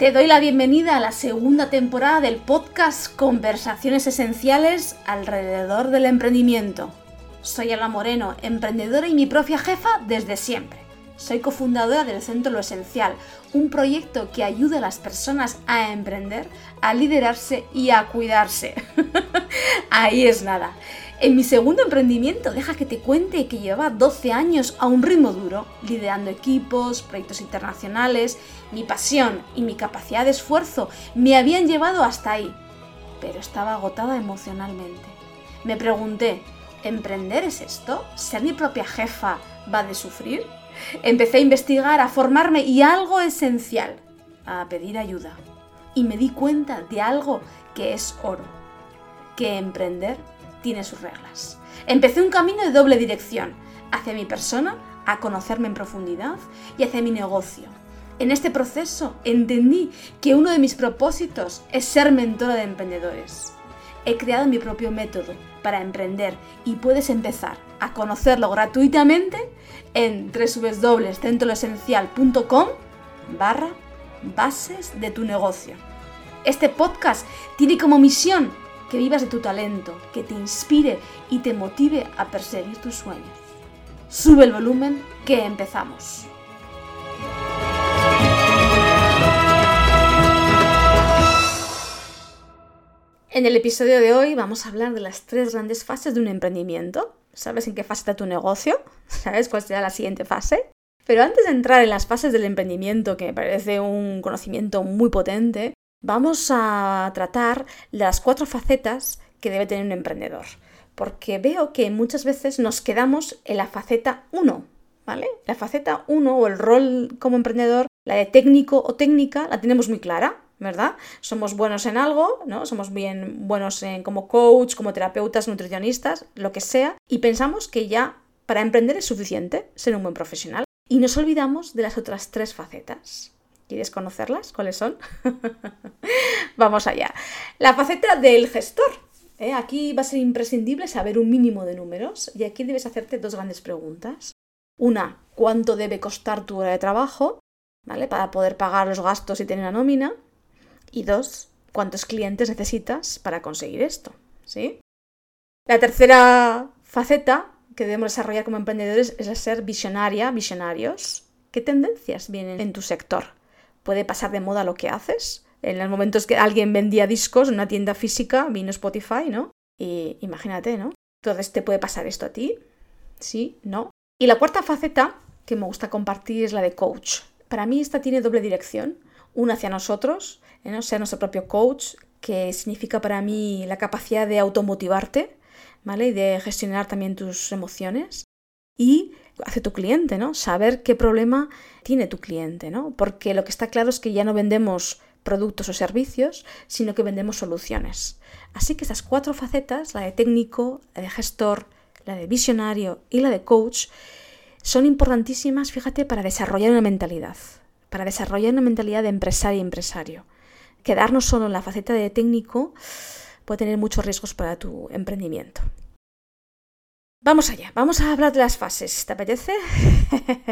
Te doy la bienvenida a la segunda temporada del podcast Conversaciones Esenciales alrededor del emprendimiento. Soy Alba Moreno, emprendedora y mi propia jefa desde siempre. Soy cofundadora del Centro Lo Esencial, un proyecto que ayuda a las personas a emprender, a liderarse y a cuidarse. Ahí es nada. En mi segundo emprendimiento, deja que te cuente que llevaba 12 años a un ritmo duro, liderando equipos, proyectos internacionales. Mi pasión y mi capacidad de esfuerzo me habían llevado hasta ahí, pero estaba agotada emocionalmente. Me pregunté, ¿emprender es esto? ¿Ser mi propia jefa va de sufrir? Empecé a investigar, a formarme y algo esencial, a pedir ayuda. Y me di cuenta de algo que es oro, que emprender tiene sus reglas. Empecé un camino de doble dirección, hacia mi persona, a conocerme en profundidad, y hacia mi negocio. En este proceso entendí que uno de mis propósitos es ser mentora de emprendedores. He creado mi propio método para emprender y puedes empezar a conocerlo gratuitamente en www.centroesencial.com barra bases de tu negocio. Este podcast tiene como misión que vivas de tu talento, que te inspire y te motive a perseguir tus sueños. Sube el volumen, que empezamos. En el episodio de hoy vamos a hablar de las tres grandes fases de un emprendimiento. ¿Sabes en qué fase está tu negocio? ¿Sabes cuál será la siguiente fase? Pero antes de entrar en las fases del emprendimiento, que me parece un conocimiento muy potente, vamos a tratar las cuatro facetas que debe tener un emprendedor. Porque veo que muchas veces nos quedamos en la faceta 1, ¿vale? La faceta 1 o el rol como emprendedor, la de técnico o técnica, la tenemos muy clara, ¿verdad? Somos buenos en algo, ¿no? Somos bien buenos en, como coach, como terapeutas, nutricionistas, lo que sea, y pensamos que ya para emprender es suficiente ser un buen profesional. Y nos olvidamos de las otras tres facetas. ¿Quieres conocerlas? ¿Cuáles son? Vamos allá. La faceta del gestor. ¿eh? Aquí va a ser imprescindible saber un mínimo de números y aquí debes hacerte dos grandes preguntas. Una, ¿cuánto debe costar tu hora de trabajo? ¿Vale? Para poder pagar los gastos y tener una nómina. Y dos, ¿cuántos clientes necesitas para conseguir esto? ¿Sí? La tercera faceta que debemos desarrollar como emprendedores es ser visionaria, visionarios. ¿Qué tendencias vienen en tu sector? Puede pasar de moda lo que haces. En los momentos que alguien vendía discos en una tienda física, vino Spotify, ¿no? Y imagínate, ¿no? Entonces, ¿te puede pasar esto a ti? Sí, no. Y la cuarta faceta que me gusta compartir es la de coach. Para mí esta tiene doble dirección. Una hacia nosotros, ¿no? ser nuestro propio coach, que significa para mí la capacidad de automotivarte, ¿vale? Y de gestionar también tus emociones. Y hace tu cliente, ¿no? Saber qué problema tiene tu cliente, ¿no? Porque lo que está claro es que ya no vendemos productos o servicios, sino que vendemos soluciones. Así que esas cuatro facetas, la de técnico, la de gestor, la de visionario y la de coach, son importantísimas, fíjate, para desarrollar una mentalidad, para desarrollar una mentalidad de empresario y empresario. Quedarnos solo en la faceta de técnico puede tener muchos riesgos para tu emprendimiento. Vamos allá, vamos a hablar de las fases. ¿Te apetece?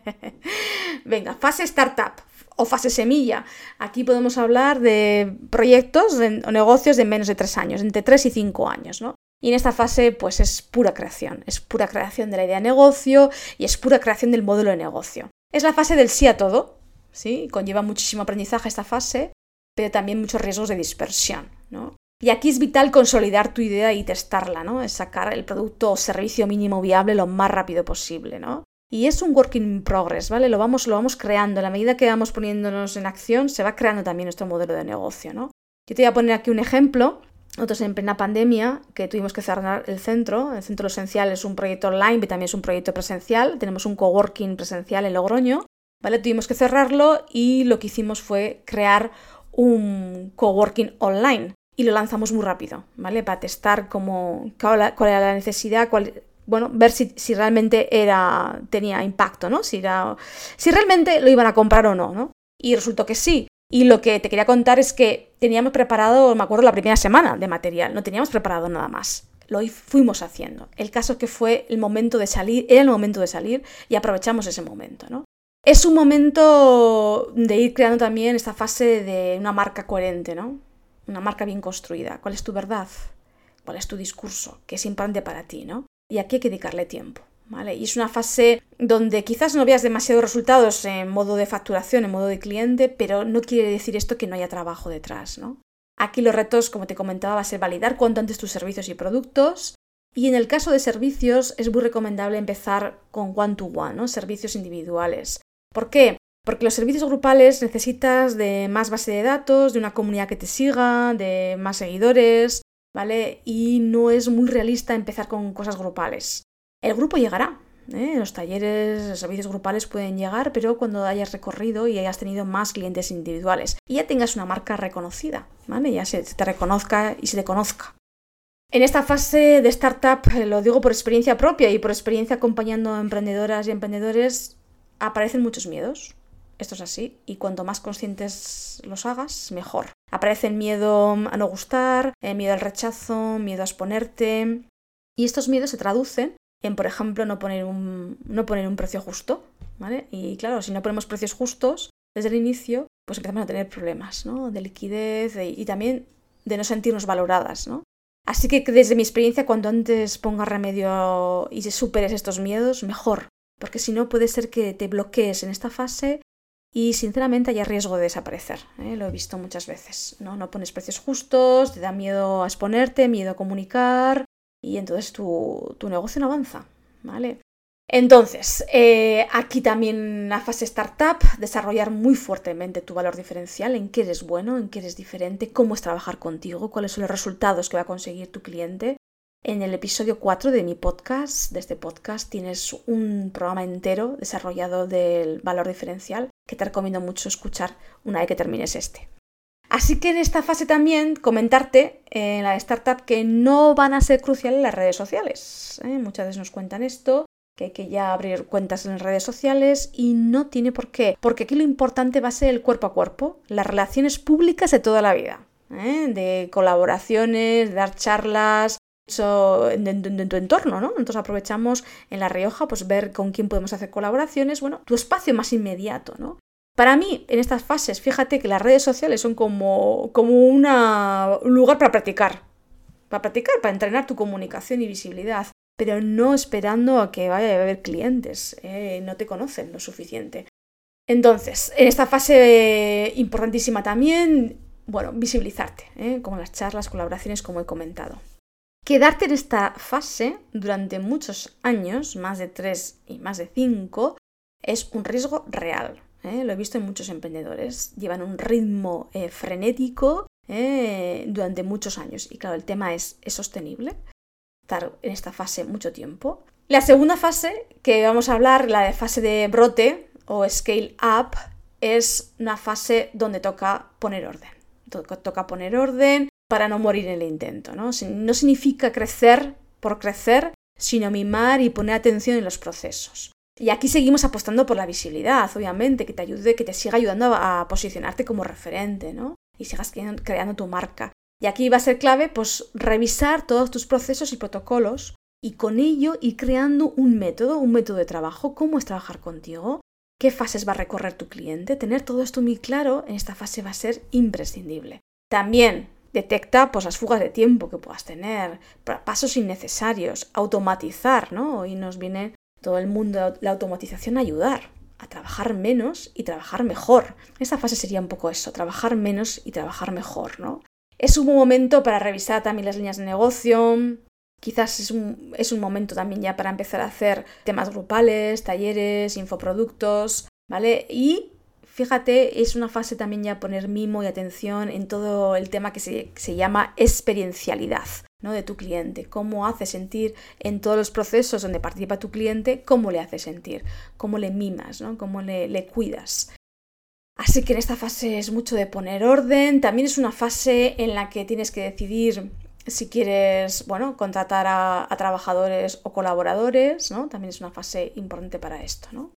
Venga, fase startup o fase semilla. Aquí podemos hablar de proyectos o negocios de menos de tres años, entre tres y cinco años, ¿no? Y en esta fase, pues es pura creación, es pura creación de la idea de negocio y es pura creación del modelo de negocio. Es la fase del sí a todo, ¿sí? Conlleva muchísimo aprendizaje esta fase, pero también muchos riesgos de dispersión, ¿no? Y aquí es vital consolidar tu idea y testarla, ¿no? Es sacar el producto o servicio mínimo viable lo más rápido posible, ¿no? Y es un work in progress, ¿vale? Lo vamos, lo vamos creando. A la medida que vamos poniéndonos en acción, se va creando también nuestro modelo de negocio, ¿no? Yo te voy a poner aquí un ejemplo. Nosotros en plena pandemia, que tuvimos que cerrar el centro, el centro esencial es un proyecto online, pero también es un proyecto presencial. Tenemos un coworking presencial en Logroño, ¿vale? Tuvimos que cerrarlo y lo que hicimos fue crear un coworking online y lo lanzamos muy rápido, ¿vale? Para testar cómo, cuál, era la necesidad, cuál, bueno, ver si, realmente era, tenía impacto, ¿no? Si, era, si realmente lo iban a comprar o no, ¿no? Y resultó que sí. Y lo que te quería contar es que teníamos preparado, me acuerdo, la primera semana de material, no teníamos preparado nada más. Lo fuimos haciendo. El caso es que fue el momento de salir, era el momento de salir y aprovechamos ese momento, ¿no? Es un momento de ir creando también esta fase de una marca coherente, ¿no? Una marca bien construida. ¿Cuál es tu verdad? ¿Cuál es tu discurso? ¿Qué es importante para ti, ¿no? Y aquí hay que dedicarle tiempo. ¿Vale? Y es una fase donde quizás no veas demasiados resultados en modo de facturación, en modo de cliente, pero no quiere decir esto que no haya trabajo detrás, ¿no? Aquí los retos, como te comentaba, va a ser validar cuanto antes tus servicios y productos. Y en el caso de servicios, es muy recomendable empezar con one-to-one, ¿no? servicios individuales. ¿Por qué? Porque los servicios grupales necesitas de más base de datos, de una comunidad que te siga, de más seguidores, ¿vale? Y no es muy realista empezar con cosas grupales. El grupo llegará. ¿eh? Los talleres, los servicios grupales pueden llegar, pero cuando hayas recorrido y hayas tenido más clientes individuales y ya tengas una marca reconocida, ¿vale? Ya se te reconozca y se te conozca. En esta fase de startup, lo digo por experiencia propia y por experiencia acompañando a emprendedoras y emprendedores, aparecen muchos miedos. Esto es así, y cuanto más conscientes los hagas, mejor. Aparecen miedo a no gustar, eh, miedo al rechazo, miedo a exponerte. Y estos miedos se traducen en, por ejemplo, no poner un, no poner un precio justo. ¿vale? Y claro, si no ponemos precios justos desde el inicio, pues empezamos a tener problemas ¿no? de liquidez y también de no sentirnos valoradas. ¿no? Así que desde mi experiencia, cuando antes pongas remedio y superes estos miedos, mejor. Porque si no, puede ser que te bloquees en esta fase y sinceramente hay riesgo de desaparecer. ¿eh? Lo he visto muchas veces. ¿no? no pones precios justos, te da miedo a exponerte, miedo a comunicar y entonces tu, tu negocio no avanza. ¿vale? Entonces, eh, aquí también la fase startup, desarrollar muy fuertemente tu valor diferencial, en qué eres bueno, en qué eres diferente, cómo es trabajar contigo, cuáles son los resultados que va a conseguir tu cliente. En el episodio 4 de mi podcast, de este podcast, tienes un programa entero desarrollado del valor diferencial que te recomiendo mucho escuchar una vez que termines este. Así que en esta fase también comentarte en la startup que no van a ser cruciales las redes sociales. ¿eh? Muchas veces nos cuentan esto, que hay que ya abrir cuentas en redes sociales y no tiene por qué, porque aquí lo importante va a ser el cuerpo a cuerpo, las relaciones públicas de toda la vida, ¿eh? de colaboraciones, de dar charlas, en, tu entorno, ¿no? Entonces aprovechamos en La Rioja, pues ver con quién podemos hacer colaboraciones, bueno, tu espacio más inmediato, ¿no? Para mí, en estas fases, fíjate que las redes sociales son como, como una, un lugar para practicar, para practicar, para entrenar tu comunicación y visibilidad, pero no esperando a que vaya a haber clientes, ¿eh? no te conocen lo suficiente. Entonces, en esta fase importantísima también, bueno, visibilizarte, ¿eh? como las charlas, colaboraciones, como he comentado. Quedarte en esta fase durante muchos años, más de tres y más de cinco, es un riesgo real. ¿eh? Lo he visto en muchos emprendedores. Llevan un ritmo eh, frenético ¿eh? durante muchos años. Y claro, el tema es, ¿es sostenible? Estar en esta fase mucho tiempo. La segunda fase que vamos a hablar, la de fase de brote o scale up, es una fase donde toca poner orden. Toca poner orden, para no morir en el intento. ¿no? no significa crecer por crecer, sino mimar y poner atención en los procesos. Y aquí seguimos apostando por la visibilidad, obviamente, que te ayude, que te siga ayudando a, posicionarte como referente, ¿no? Y sigas creando, tu marca. Y aquí va a ser clave, pues, revisar todos tus procesos y protocolos y con ello ir creando un método, un método de trabajo, cómo es trabajar contigo, qué fases va a recorrer tu cliente. Tener todo esto muy claro en esta fase va a ser imprescindible. También detecta pues, las fugas de tiempo que puedas tener, pasos innecesarios, automatizar, ¿no? Hoy nos viene todo el mundo la automatización a ayudar a trabajar menos y trabajar mejor. Esta fase sería un poco eso, trabajar menos y trabajar mejor, ¿no? Es un momento para revisar también las líneas de negocio, quizás es un, es un momento también ya para empezar a hacer temas grupales, talleres, infoproductos, ¿vale? Y fíjate, es una fase también ya poner mimo y atención en todo el tema que se, llama experiencialidad. ¿no? de tu cliente, cómo hace sentir en todos los procesos donde participa tu cliente, cómo le hace sentir, cómo le mimas, ¿no? cómo le, cuidas. Así que en esta fase es mucho de poner orden, también es una fase en la que tienes que decidir si quieres, bueno, contratar a, a trabajadores o colaboradores, ¿no? También es una fase importante para esto, ¿no?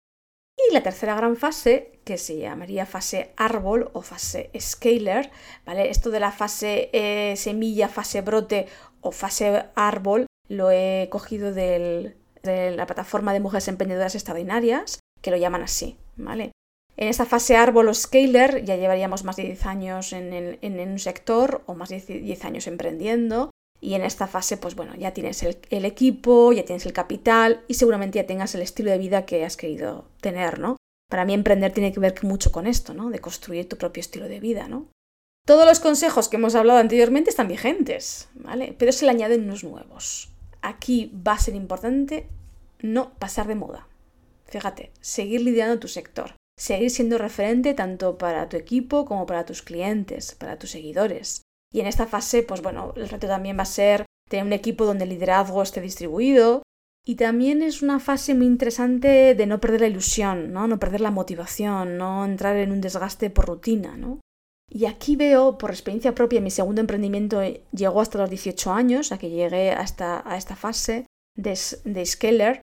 Y la tercera gran fase, que se llamaría fase árbol o fase scaler, ¿vale? Esto de la fase eh, semilla, fase brote o fase árbol lo he cogido de la plataforma de mujeres emprendedoras extraordinarias, que lo llaman así, ¿vale? En esta fase árbol o scaler ya llevaríamos más de 10 años en, un sector o más de 10 años emprendiendo. Y en esta fase, pues bueno, ya tienes el, equipo, ya tienes el capital y seguramente ya tengas el estilo de vida que has querido tener, ¿no? Para mí emprender tiene que ver mucho con esto, ¿no? De construir tu propio estilo de vida, ¿no? Todos los consejos que hemos hablado anteriormente están vigentes, ¿vale? Pero se le añaden unos nuevos. Aquí va a ser importante no pasar de moda. Fíjate, seguir lidiando tu sector, seguir siendo referente tanto para tu equipo como para tus clientes, para tus seguidores. Y en esta fase, pues bueno, el reto también va a ser tener un equipo donde el liderazgo esté distribuido. Y también es una fase muy interesante de no perder la ilusión, ¿no? No perder la motivación, no entrar en un desgaste por rutina, ¿no? Y aquí veo, por experiencia propia, mi segundo emprendimiento llegó hasta los 18 años, a que llegué hasta a esta fase de, de Scaler.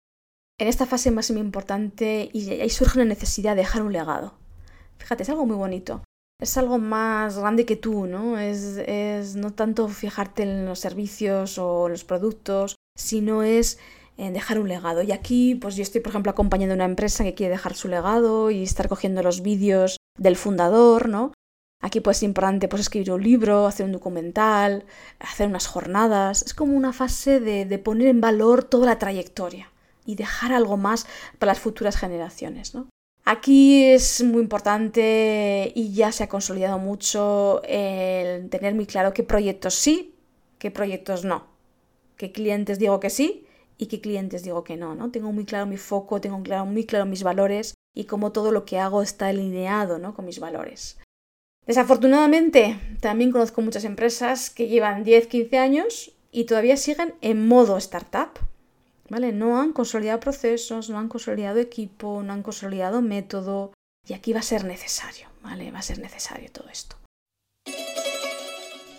En esta fase más importante, y ahí surge la necesidad de dejar un legado. Fíjate, es algo muy bonito. Es algo más grande que tú, ¿no? Es, es no tanto fijarte en los servicios o los productos, sino es en dejar un legado. Y aquí, pues yo estoy, por ejemplo, acompañando a una empresa que quiere dejar su legado y estar cogiendo los vídeos del fundador, ¿no? Aquí pues es importante pues, escribir un libro, hacer un documental, hacer unas jornadas. Es como una fase de, de, poner en valor toda la trayectoria y dejar algo más para las futuras generaciones. ¿no? Aquí es muy importante y ya se ha consolidado mucho el tener muy claro qué proyectos sí, qué proyectos no. Qué clientes digo que sí y qué clientes digo que no, ¿no? Tengo muy claro mi foco, tengo muy claro mis valores y cómo todo lo que hago está alineado ¿no? con mis valores. Desafortunadamente, también conozco muchas empresas que llevan 10, 15 años y todavía siguen en modo startup. ¿Vale? No han consolidado procesos, no han consolidado equipo, no han consolidado método. Y aquí va a ser necesario, ¿vale? Va a ser necesario todo esto.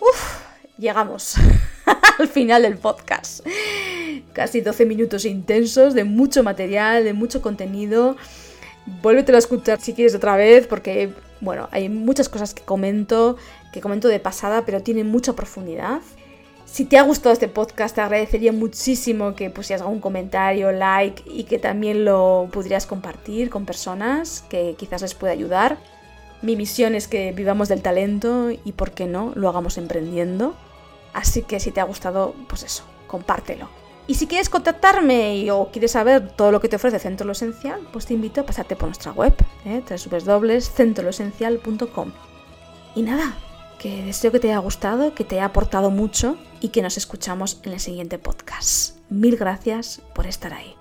Uf, llegamos al final del podcast. Casi 12 minutos intensos de mucho material, de mucho contenido. Vuélvetelo a escuchar si quieres otra vez, porque, bueno, hay muchas cosas que comento, que comento de pasada, pero tienen mucha profundidad. Si te ha gustado este podcast, te agradecería muchísimo que pusieras algún comentario, like y que también lo pudieras compartir con personas que quizás les pueda ayudar. Mi misión es que vivamos del talento y, ¿por qué no?, lo hagamos emprendiendo. Así que si te ha gustado, pues eso, compártelo. Y si quieres contactarme o quieres saber todo lo que te ofrece Centro Lo Esencial, pues te invito a pasarte por nuestra web, ¿eh? www.centroloesencial.com. Y nada, que deseo que te haya gustado, que te haya aportado mucho y que nos escuchamos en el siguiente podcast. Mil gracias por estar ahí.